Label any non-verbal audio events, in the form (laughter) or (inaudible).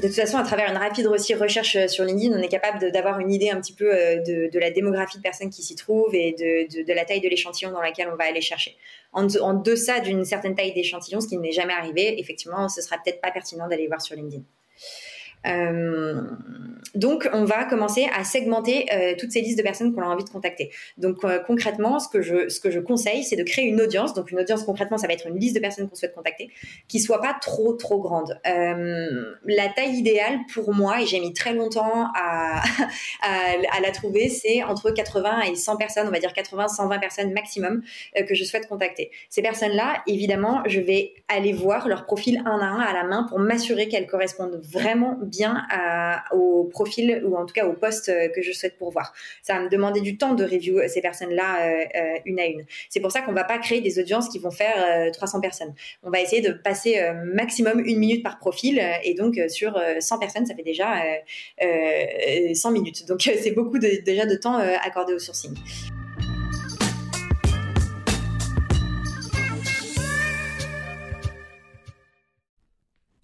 De toute façon, à travers une rapide recherche euh, sur LinkedIn, on est capable d'avoir une idée un petit peu euh, de, la démographie de personnes qui s'y trouvent et de, la taille de l'échantillon dans laquelle on va aller chercher. En, en deçà d'une certaine taille d'échantillon, ce qui n'est jamais arrivé, effectivement, ce sera peut-être pas pertinent d'aller voir sur LinkedIn. Euh, donc, on va commencer à segmenter euh, toutes ces listes de personnes qu'on a envie de contacter. Donc, euh, concrètement, ce que je ce que je conseille, c'est de créer une audience. Donc, une audience concrètement, ça va être une liste de personnes qu'on souhaite contacter, qui soit pas trop trop grande. la taille idéale pour moi, et j'ai mis très longtemps à, (laughs) à, la trouver, c'est entre 80 et 100 personnes, on va dire 80, 120 personnes maximum que je souhaite contacter. Ces personnes-là, évidemment, je vais aller voir leur profil un à un à la main pour m'assurer qu'elles correspondent vraiment bien au profil ou en tout cas au poste euh, que je souhaite pourvoir. Ça va me demander du temps de review ces personnes-là euh, euh, une à une. C'est pour ça qu'on va pas créer des audiences qui vont faire 300 personnes. On va essayer de passer maximum une minute par profil et donc sur 100 personnes, ça fait déjà 100 minutes. Donc c'est beaucoup déjà de temps accordé au sourcing.